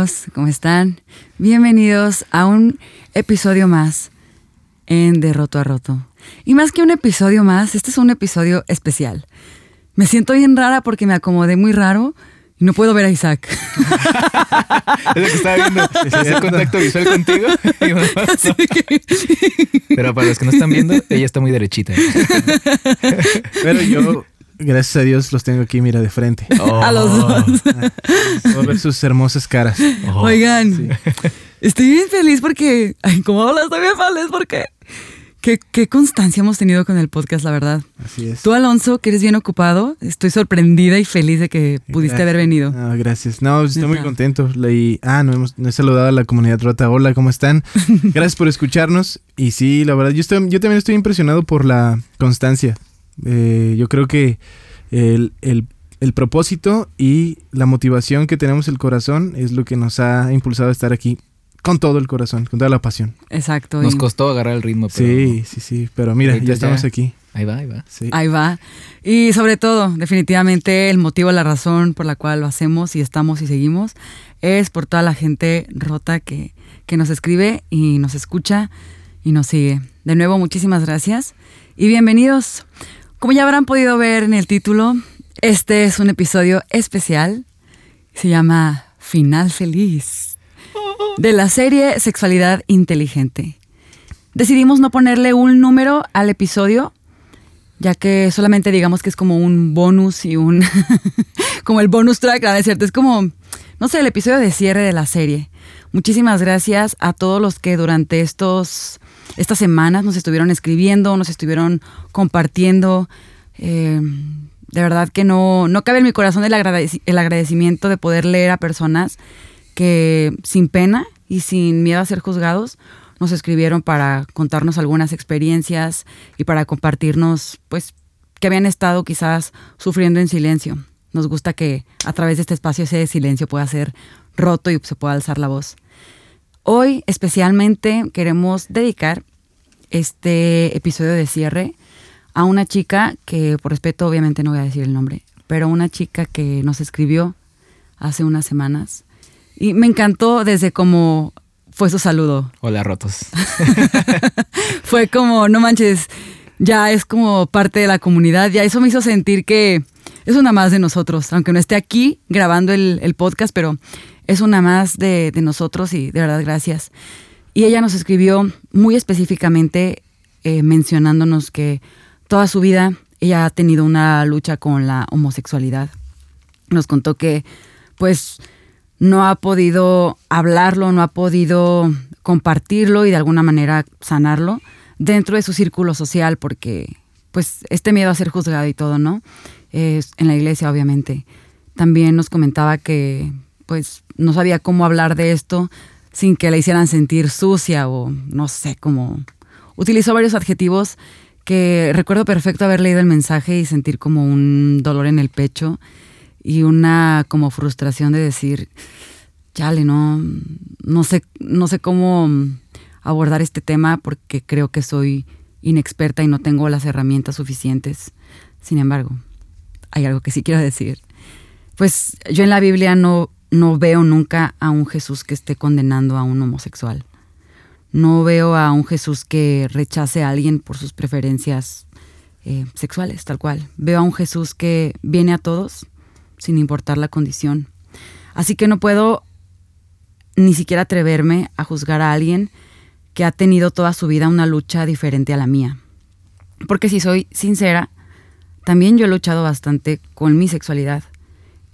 amigos? ¿Cómo están? Bienvenidos a un episodio más en De Roto a Roto. Y más que un episodio más, este es un episodio especial. Me siento bien rara porque me acomodé muy raro y no puedo ver a Isaac. es lo que estaba viendo. Ese contacto visual contigo. Pero para los que no están viendo, ella está muy derechita. Pero yo Gracias a Dios los tengo aquí, mira, de frente. A los dos. Puedo ver sus hermosas caras. Oh. Oigan, estoy bien feliz porque. Ay, ¿cómo hablas? Estoy bien feliz porque. Qué, qué, constancia hemos tenido con el podcast, la verdad. Así es. Tú, Alonso, que eres bien ocupado, estoy sorprendida y feliz de que pudiste haber venido. No, gracias. No, estoy muy contento. Leí, ah, no, hemos, no he saludado a la comunidad rota. Hola, ¿cómo están? gracias por escucharnos. Y sí, la verdad, yo, estoy, yo también estoy impresionado por la constancia. Eh, yo creo que el, propósito y la motivación que tenemos el corazón es lo que nos ha impulsado a estar aquí con todo el corazón, con toda la pasión. Exacto. Nos costó agarrar el ritmo. Pero sí, sí, sí, pero mira, ya estamos aquí. Ahí va, ahí va. Ahí va. Y sobre todo, definitivamente, el motivo, la razón por la cual lo hacemos y estamos y seguimos es por toda la gente rota que, que nos escribe y nos escucha y nos sigue. De nuevo, muchísimas gracias y bienvenidos. Como ya habrán podido ver en el título, este es un episodio especial. Se llama Final Feliz. De la serie Sexualidad Inteligente. Decidimos no ponerle un número al episodio, ya que solamente digamos que es como un bonus y un... como el bonus track, ¿no es cierto? Es como, no sé, el episodio de cierre de la serie. Muchísimas gracias a todos los que durante estos estas semanas nos estuvieron escribiendo, nos estuvieron compartiendo. Eh, de verdad que no, no cabe en mi corazón el, el agradecimiento de poder leer a personas que sin pena y sin miedo a ser juzgados nos escribieron para contarnos algunas experiencias y para compartirnos, pues, que habían estado quizás sufriendo en silencio. Nos gusta que a través de este espacio ese silencio pueda ser roto y se pueda alzar la voz. Hoy especialmente queremos dedicar este episodio de cierre a una chica que por respeto obviamente no voy a decir el nombre, pero una chica que nos escribió hace unas semanas y me encantó desde como fue su saludo. Hola rotos. fue como, no manches, ya es como parte de la comunidad, ya eso me hizo sentir que es una más de nosotros, aunque no esté aquí grabando el, podcast, pero es una más de, nosotros y de verdad gracias. Y ella nos escribió muy específicamente eh, mencionándonos que toda su vida ella ha tenido una lucha con la homosexualidad. Nos contó que pues no ha podido hablarlo, no ha podido compartirlo y de alguna manera sanarlo dentro de su círculo social porque pues este miedo a ser juzgado y todo, ¿no? En la iglesia obviamente. También nos comentaba que pues no sabía cómo hablar de esto sin que la hicieran sentir sucia o no sé, cómo... Utilizó varios adjetivos que recuerdo perfecto haber leído el mensaje y sentir como un dolor en el pecho y una como frustración de decir, chale, no, no sé, no sé cómo abordar este tema porque creo que soy inexperta y no tengo las herramientas suficientes. Sin embargo, hay algo que sí quiero decir. Pues yo en la Biblia no no veo nunca a un Jesús que esté condenando a un homosexual. No veo a un Jesús que rechace a alguien por sus preferencias eh, sexuales, tal cual. Veo a un Jesús que viene a todos sin importar la condición. Así que no puedo ni siquiera atreverme a juzgar a alguien que ha tenido toda su vida una lucha diferente a la mía. Porque si soy sincera, también yo he luchado bastante con mi sexualidad.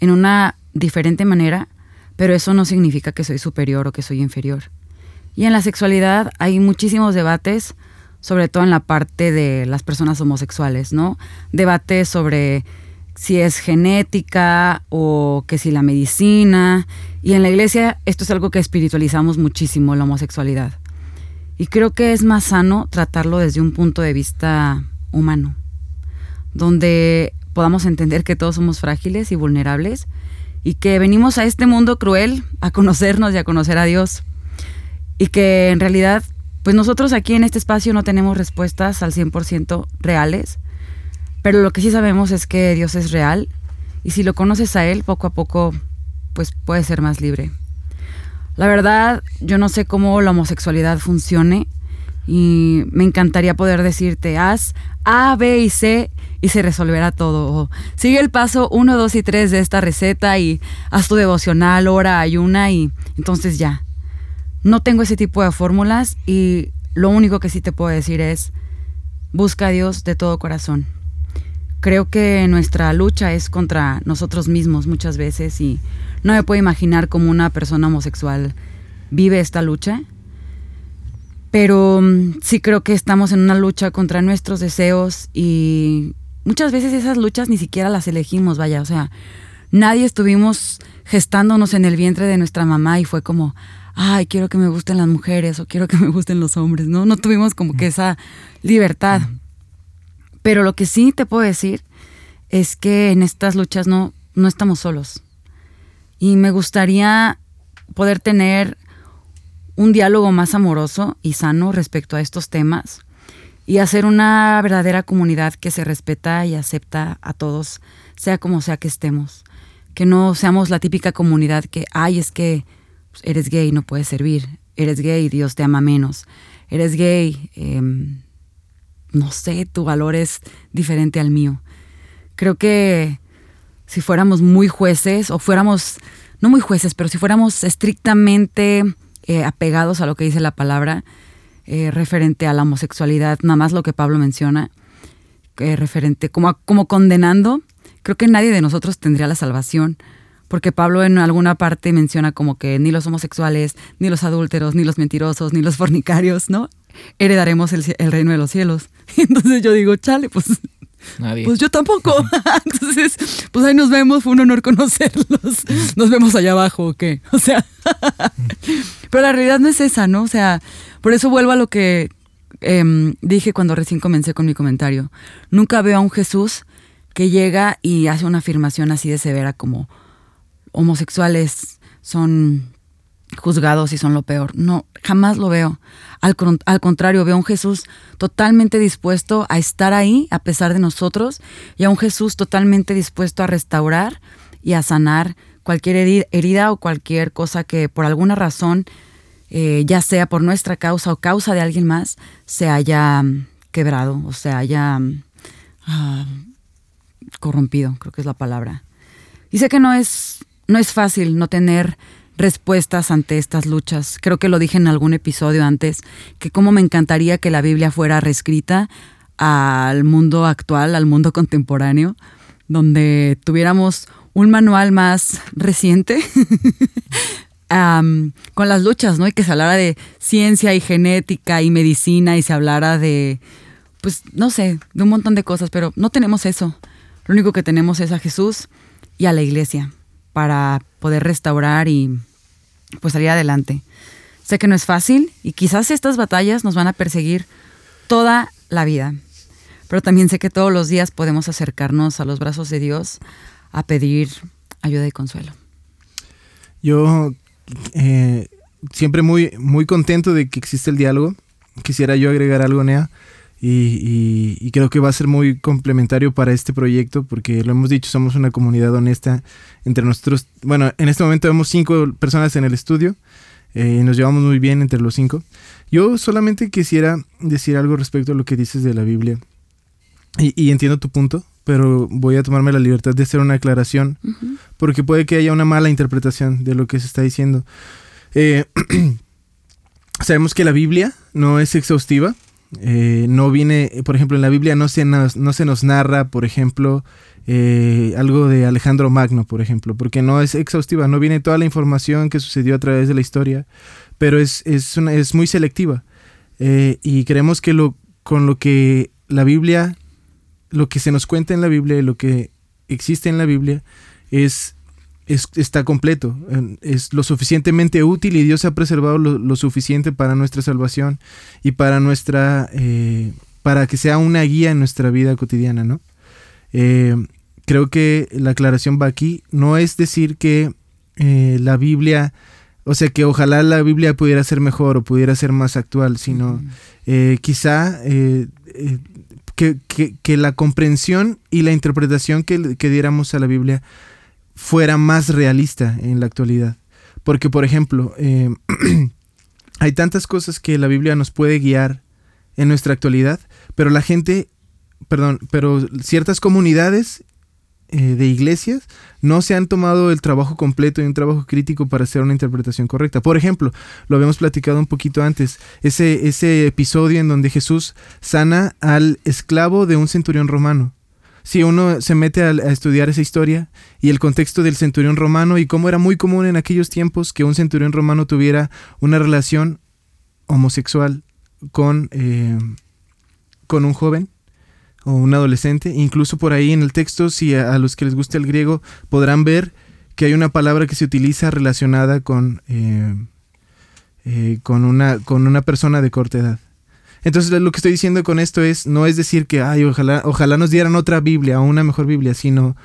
En una diferente manera, pero eso no significa que soy superior o que soy inferior. Y en la sexualidad hay muchísimos debates, sobre todo en la parte de las personas homosexuales, ¿no? Debates sobre si es genética o que si la medicina. Y en la iglesia esto es algo que espiritualizamos muchísimo, la homosexualidad. Y creo que es más sano tratarlo desde un punto de vista humano, donde podamos entender que todos somos frágiles y vulnerables y que venimos a este mundo cruel a conocernos y a conocer a Dios. Y que en realidad, pues nosotros aquí en este espacio no tenemos respuestas al 100% reales, pero lo que sí sabemos es que Dios es real y si lo conoces a Él, poco a poco, pues puedes ser más libre. La verdad, yo no sé cómo la homosexualidad funcione y me encantaría poder decirte, haz A, B y C y se resolverá todo. O sigue el paso 1, 2 y 3 de esta receta y haz tu devocional, hora, ayuna y entonces ya. No tengo ese tipo de fórmulas y lo único que sí te puedo decir es, busca a Dios de todo corazón. Creo que nuestra lucha es contra nosotros mismos muchas veces y no me puedo imaginar cómo una persona homosexual vive esta lucha. Pero mm, sí creo que estamos en una lucha contra nuestros deseos y muchas veces esas luchas ni siquiera las elegimos, vaya, o sea, nadie estuvimos gestándonos en el vientre de nuestra mamá y fue como, ay, quiero que me gusten las mujeres o quiero que me gusten los hombres, ¿no? No tuvimos como que esa libertad. Pero lo que sí te puedo decir es que en estas luchas no, no estamos solos. Y me gustaría poder tener un diálogo más amoroso y sano respecto a estos temas y hacer una verdadera comunidad que se respeta y acepta a todos, sea como sea que estemos. Que no seamos la típica comunidad que, ay, es que eres gay, no puedes servir. Eres gay, Dios te ama menos. Eres gay, eh, no sé, tu valor es diferente al mío. Creo que si fuéramos muy jueces o fuéramos, no muy jueces, pero si fuéramos estrictamente eh, apegados a lo que dice la palabra eh, referente a la homosexualidad, nada más lo que Pablo menciona, referente como, como condenando, creo que nadie de nosotros tendría la salvación. Porque Pablo en alguna parte menciona como que ni los homosexuales, ni los adúlteros, ni los mentirosos, ni los fornicarios, ¿no? heredaremos el, reino de los cielos. entonces yo digo, chale, pues Nadie. Pues yo tampoco. Entonces, pues ahí nos vemos, fue un honor conocerlos. Nos vemos allá abajo, ¿o qué? O sea, pero la realidad no es esa, ¿no? O sea, por eso vuelvo a lo que em, dije cuando recién comencé con mi comentario. Nunca veo a un Jesús que llega y hace una afirmación así de severa como homosexuales son juzgados y son lo peor. No, jamás lo veo. Al, contrario, veo a un Jesús totalmente dispuesto a estar ahí a pesar de nosotros y a un Jesús totalmente dispuesto a restaurar y a sanar cualquier herida o cualquier cosa que por alguna razón, eh, ya sea por nuestra causa o causa de alguien más, se haya mm, quebrado o se haya mm, ah, corrompido, creo que es la palabra. Y sé que no es, no es fácil no tener respuestas ante estas luchas. Creo que lo dije en algún episodio antes, que como me encantaría que la Biblia fuera reescrita al mundo actual, al mundo contemporáneo, donde tuviéramos un manual más reciente con las luchas, ¿no? Y que se hablara de ciencia y genética y medicina y se hablara de, pues, no sé, de un montón de cosas, pero no tenemos eso. Lo único que tenemos es a Jesús y a la iglesia para poder restaurar y pues salir adelante. Sé que no es fácil y quizás estas batallas nos van a perseguir toda la vida, pero también sé que todos los días podemos acercarnos a los brazos de Dios a pedir ayuda y consuelo. Yo eh, siempre muy, muy contento de que existe el diálogo. Quisiera yo agregar algo, Nea. Y, creo que va a ser muy complementario para este proyecto porque lo hemos dicho, somos una comunidad honesta entre nosotros. Bueno, en este momento vemos cinco personas en el estudio eh, y nos llevamos muy bien entre los cinco. Yo solamente quisiera decir algo respecto a lo que dices de la Biblia y, entiendo tu punto, pero voy a tomarme la libertad de hacer una aclaración porque puede que haya una mala interpretación de lo que se está diciendo. Eh, sabemos que la Biblia no es exhaustiva eh, no viene, por ejemplo, en la Biblia no se nos, no se nos narra, por ejemplo, eh, algo de Alejandro Magno, por ejemplo, porque no es exhaustiva, no viene toda la información que sucedió a través de la historia, pero es, es, es muy selectiva. Eh, y creemos que lo, con lo que la Biblia, lo que se nos cuenta en la Biblia, lo que existe en la Biblia, es está completo, es lo suficientemente útil y Dios ha preservado lo, suficiente para nuestra salvación y para nuestra, eh, para que sea una guía en nuestra vida cotidiana, ¿no? Eh, creo que la aclaración va aquí, no es decir que eh, la Biblia, o sea, que ojalá la Biblia pudiera ser mejor o pudiera ser más actual, sino quizá que, la comprensión y la interpretación que, que diéramos a la Biblia fuera más realista en la actualidad. Porque, por ejemplo, eh, hay tantas cosas que la Biblia nos puede guiar en nuestra actualidad, pero la gente, perdón, pero ciertas comunidades eh, de iglesias no se han tomado el trabajo completo y un trabajo crítico para hacer una interpretación correcta. Por ejemplo, lo habíamos platicado un poquito antes, ese, ese episodio en donde Jesús sana al esclavo de un centurión romano. Si uno se mete a, estudiar esa historia y el contexto del centurión romano y cómo era muy común en aquellos tiempos que un centurión romano tuviera una relación homosexual con, eh, con un joven, o un adolescente. Incluso por ahí en el texto, si a, a, los que les gusta el griego, podrán ver que hay una palabra que se utiliza relacionada con, eh, eh, con, una, con una persona de corta edad. Entonces lo que estoy diciendo con esto es, no es decir que, ay, ojalá, ojalá nos dieran otra Biblia o una mejor Biblia, sino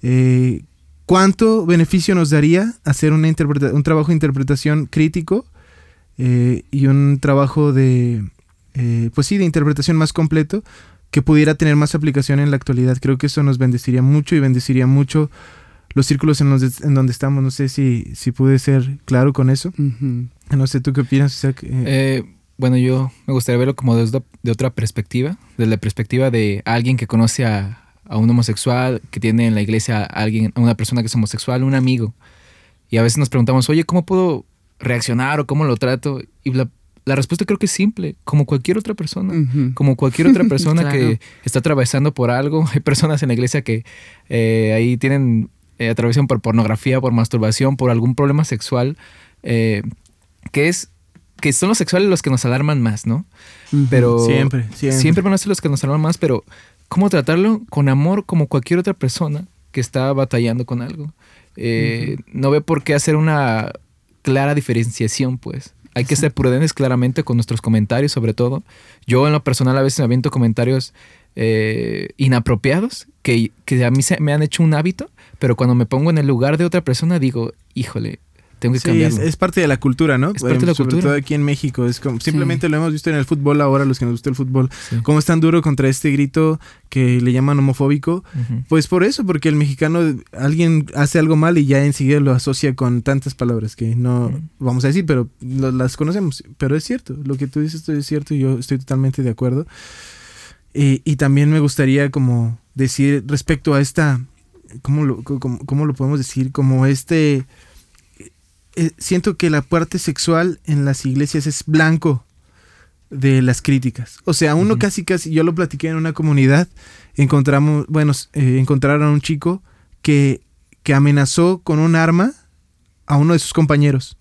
eh, cuánto beneficio nos daría hacer una un trabajo de interpretación crítico y un trabajo de, pues sí, de interpretación más completo que pudiera tener más aplicación en la actualidad. Creo que eso nos bendeciría mucho y bendeciría mucho los círculos en, los en donde estamos. No sé si, si pude ser claro con eso. Uh -huh. No sé, ¿tú qué opinas? Isaac? Eh, eh, bueno, yo me gustaría verlo como desde de otra perspectiva, desde la perspectiva de alguien que conoce a, a, un homosexual, que tiene en la iglesia a alguien, a una persona que es homosexual, un amigo. Y a veces nos preguntamos, oye, ¿cómo puedo reaccionar o cómo lo trato? Y la, la respuesta creo que es simple, como cualquier otra persona, uh -huh. como cualquier otra persona claro. que está atravesando por algo. Hay personas en la iglesia que eh, ahí tienen, eh, atravesan por pornografía, por masturbación, por algún problema sexual, eh, que es que son los sexuales los que nos alarman más, ¿no? Uh -huh. Pero siempre, siempre, siempre van a ser los que nos alarman más, pero ¿cómo tratarlo? Con amor, como cualquier otra persona que está batallando con algo. Eh, uh -huh. No ve por qué hacer una clara diferenciación, pues. Hay que ser prudentes claramente con nuestros comentarios, sobre todo. Yo en lo personal a veces me aviento comentarios eh, inapropiados que, que, a mí se, me han hecho un hábito, pero cuando me pongo en el lugar de otra persona digo, híjole, tengo que sí, cambiarlo. Es, es, parte de la cultura, ¿no? Es parte de la Sobre cultura. todo aquí en México. Es como, simplemente sí. lo hemos visto en el fútbol ahora, los que nos gusta el fútbol. Sí. Cómo es tan duro contra este grito que le llaman homofóbico. Uh -huh. Pues por eso, porque el mexicano, alguien hace algo mal y ya enseguida lo asocia con tantas palabras que no uh -huh. vamos a decir, pero lo, las conocemos. Pero es cierto, lo que tú dices es cierto y yo estoy totalmente de acuerdo. Y, y también me gustaría como decir respecto a esta, ¿cómo lo, cómo, cómo lo podemos decir? Como este eh, siento que la parte sexual en las iglesias es blanco de las críticas. O sea, uno uh -huh. casi, casi, yo lo platiqué en una comunidad, encontramos, bueno, eh, encontraron a un chico que, que amenazó con un arma a uno de sus compañeros.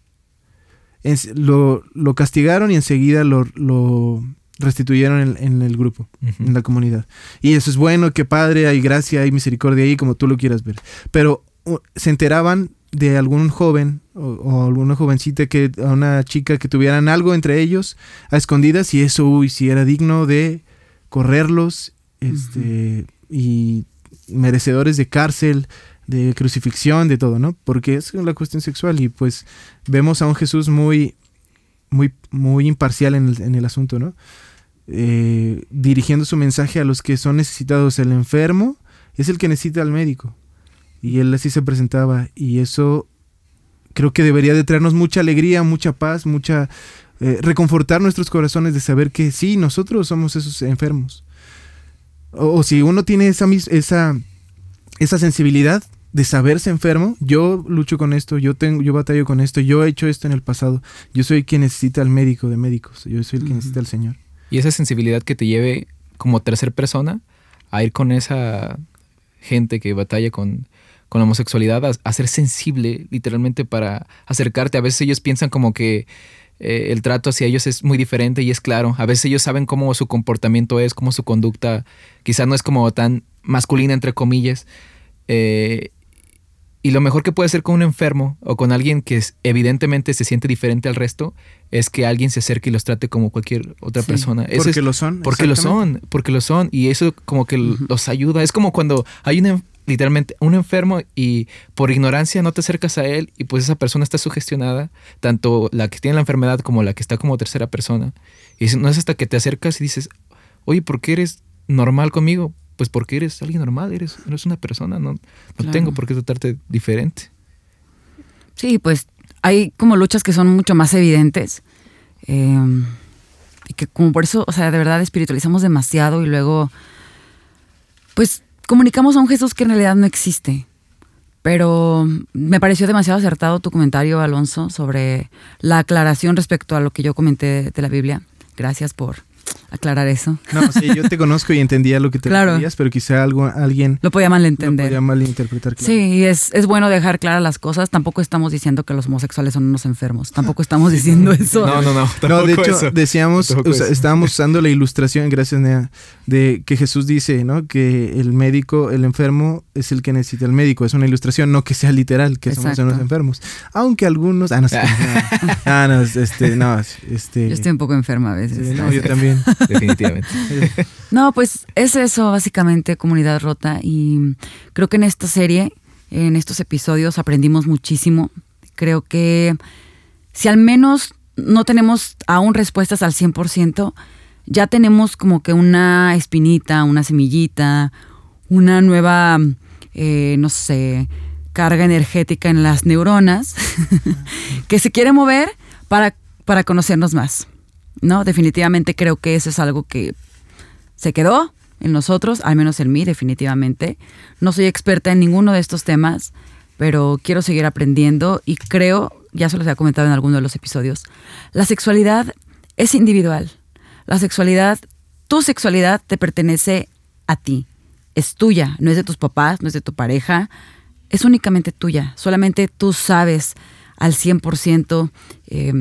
En, lo, lo, castigaron y enseguida lo, lo restituyeron en, en, el grupo, uh -huh. en la comunidad. Y eso es bueno, que padre, hay gracia, hay misericordia ahí, como tú lo quieras ver. Pero uh, se enteraban de algún joven o, o, alguna jovencita que a una chica que tuvieran algo entre ellos a escondidas y eso uy si era digno de correrlos este uh -huh. y merecedores de cárcel de crucifixión de todo no porque es la cuestión sexual y pues vemos a un Jesús muy muy muy imparcial en el, en el asunto no eh, dirigiendo su mensaje a los que son necesitados el enfermo es el que necesita al médico y él así se presentaba y eso creo que debería de traernos mucha alegría, mucha paz, mucha eh, reconfortar nuestros corazones de saber que sí, nosotros somos esos enfermos. O, o si uno tiene esa, esa, esa sensibilidad de saberse enfermo, yo lucho con esto, yo tengo, yo batallo con esto, yo he hecho esto en el pasado, yo soy quien necesita al médico de médicos, yo soy el uh -huh. necesita al Señor. Y esa sensibilidad que te lleve como tercer persona a ir con esa gente que batalla con, con la homosexualidad a, a, ser sensible literalmente para acercarte. A veces ellos piensan como que eh, el trato hacia ellos es muy diferente y es claro. A veces ellos saben cómo su comportamiento es, cómo su conducta quizás no es como tan masculina, entre comillas. Eh, y lo mejor que puede hacer con un enfermo o con alguien que evidentemente se siente diferente al resto es que alguien se acerque y los trate como cualquier otra sí, persona. Eso porque es, lo son. Porque lo son, porque lo son. Y eso como que uh -huh. los ayuda. Es como cuando hay una, literalmente un enfermo y por ignorancia no te acercas a él y pues esa persona está sugestionada, tanto la que tiene la enfermedad como la que está como tercera persona. Y no es hasta que te acercas y dices, oye, ¿por qué eres normal conmigo? Pues porque eres alguien normal, eres, eres una persona, no, no claro. tengo por qué tratarte diferente. Sí, pues hay como luchas que son mucho más evidentes. eh, y que como por eso, o sea, de verdad espiritualizamos demasiado y luego, pues comunicamos a un Jesús que en realidad no existe. Pero me pareció demasiado acertado tu comentario, Alonso, sobre la aclaración respecto a lo que yo comenté de la Biblia. Gracias por aclarar eso. No, sí, yo te conozco y entendía lo que te Claro. referías, pero quizá algo, alguien Lo podía lo malentender. podía malinterpretar. claro. Sí, y es, es bueno dejar claras las cosas. Tampoco estamos diciendo que los homosexuales son unos enfermos. Tampoco estamos diciendo eso. No, no, no. No, de hecho, eso. decíamos, estábamos usando la ilustración, gracias Nea, de que Jesús dice, ¿no? Que el médico, el enfermo es el que necesita el médico. Es una ilustración, no que sea literal, que somos unos enfermos. Aunque algunos, ah, no ah, no, este, no, este, Yo estoy un poco enferma a veces. sí, no, yo también. Definitivamente. No, pues es eso, básicamente, comunidad rota. Y creo que en esta serie, en estos episodios, aprendimos muchísimo. Creo que si al menos no tenemos aún respuestas al 100%, ya tenemos como que una espinita, una semillita, una nueva, eh, no sé, carga energética en las neuronas que se quiere mover para, para conocernos más. ¿No? Definitivamente creo que eso es algo que se quedó en nosotros, al menos en mí, definitivamente. No soy experta en ninguno de estos temas, pero quiero seguir aprendiendo y creo, ya se los había comentado en alguno de los episodios, la sexualidad es individual. La sexualidad, tu sexualidad te pertenece a ti. Es tuya, no es de tus papás, no es de tu pareja, es únicamente tuya. Solamente tú sabes al 100% eh,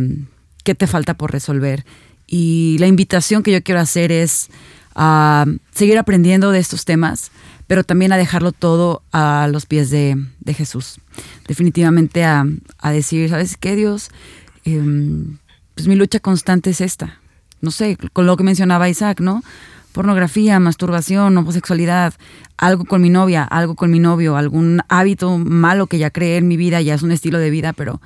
qué te falta por resolver. Y la invitación que yo quiero hacer es a seguir aprendiendo de estos temas, pero también a dejarlo todo a los pies de, de Jesús. Definitivamente a, a decir, ¿sabes qué, Dios? Em, pues mi lucha constante es esta. No sé, con lo que mencionaba Isaac, ¿no? Pornografía, masturbación, homosexualidad, algo con mi novia, algo con mi novio, algún hábito malo que ya creé en mi vida, ya es un estilo de vida, pero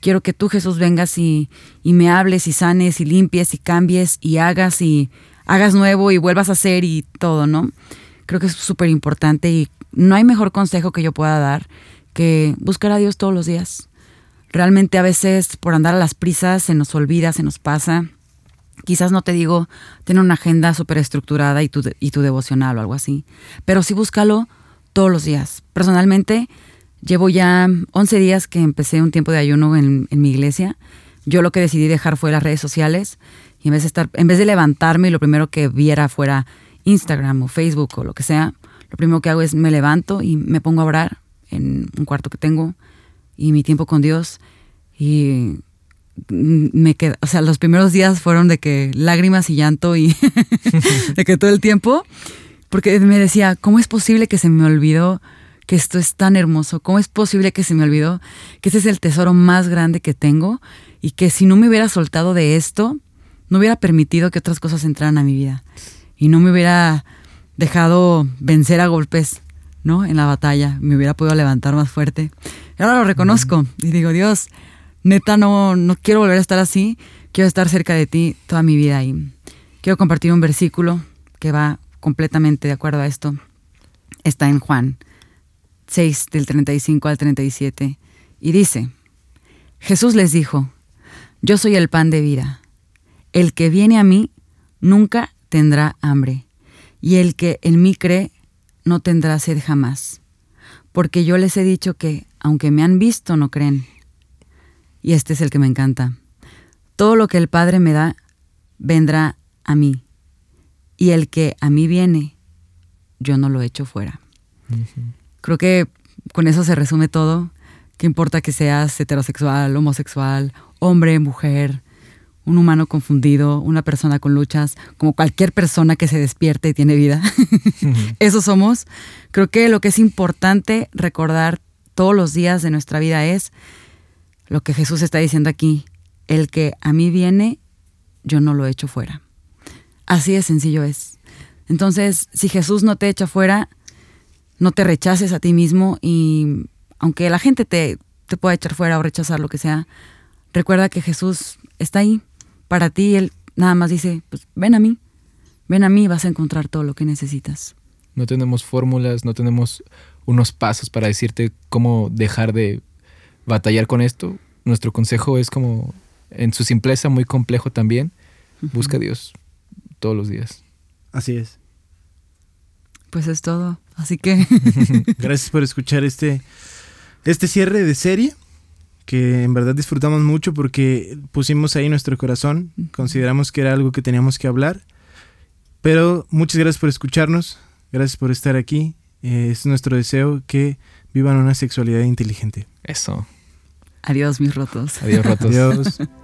quiero que tú, Jesús, vengas y, y me hables y sanes y limpies y cambies y hagas y hagas nuevo y vuelvas a hacer y todo, ¿no? Creo que es súper importante y no hay mejor consejo que yo pueda dar que buscar a Dios todos los días. Realmente a veces por andar a las prisas se nos olvida, se nos pasa. Quizás no te digo tener una agenda súper estructurada y tu, y tu devocional o algo así, pero sí búscalo todos los días. Personalmente, llevo ya 11 días que empecé un tiempo de ayuno en, en mi iglesia. Yo lo que decidí dejar fue las redes sociales y en vez de estar, en vez de levantarme y lo primero que viera fuera Instagram o Facebook o lo que sea, lo primero que hago es me levanto y me pongo a orar en un cuarto que tengo y mi tiempo con Dios y me quedé, o sea, los primeros días fueron de que lágrimas y llanto y de que todo el tiempo, porque me decía, ¿cómo es posible que se me olvidó que esto es tan hermoso? ¿Cómo es posible que se me olvidó que ese es el tesoro más grande que tengo y que si no me hubiera soltado de esto, no hubiera permitido que otras cosas entraran a mi vida y no me hubiera dejado vencer a golpes, ¿no? En la batalla, me hubiera podido levantar más fuerte. Y ahora lo reconozco y digo, Dios, neta no, no quiero volver a estar así, quiero estar cerca de ti toda mi vida y quiero compartir un versículo que va completamente de acuerdo a esto. Está en Juan 6 del 35 al 37 y dice, Jesús les dijo, yo soy el pan de vida, el que viene a mí nunca tendrá hambre y el que en mí cree no tendrá sed jamás, porque yo les he dicho que, aunque me han visto, no creen. Y este es el que me encanta. Todo lo que el Padre me da, vendrá a mí. Y el que a mí viene, yo no lo echo fuera. Creo que con eso se resume todo. ¿Qué importa que seas heterosexual, homosexual, hombre, mujer, un humano confundido, una persona con luchas, como cualquier persona que se despierte y tiene vida? eso somos. Creo que lo que es importante recordar todos los días de nuestra vida es lo que Jesús está diciendo aquí, el que a mí viene, yo no lo echo fuera. Así de sencillo es. Entonces, si Jesús no te echa fuera, no te rechaces a ti mismo y aunque la gente te, te pueda echar fuera o rechazar lo que sea, recuerda que Jesús está ahí para ti. Él nada más dice, pues ven a mí, ven a mí y vas a encontrar todo lo que necesitas. No tenemos fórmulas, no tenemos unos pasos para decirte cómo dejar de batallar con esto. nuestro consejo es como en su simpleza muy complejo también. Busca a Dios todos los días. Así es. Pues es todo. Así que. Gracias por escuchar este, este cierre de serie. Que en verdad disfrutamos mucho porque pusimos ahí nuestro corazón. Consideramos que era algo que teníamos que hablar. Pero muchas gracias por escucharnos. Gracias por estar aquí. Eh, es nuestro deseo que vivan una sexualidad inteligente. Eso. Adiós, mis rotos. Adiós, rotos. Adiós.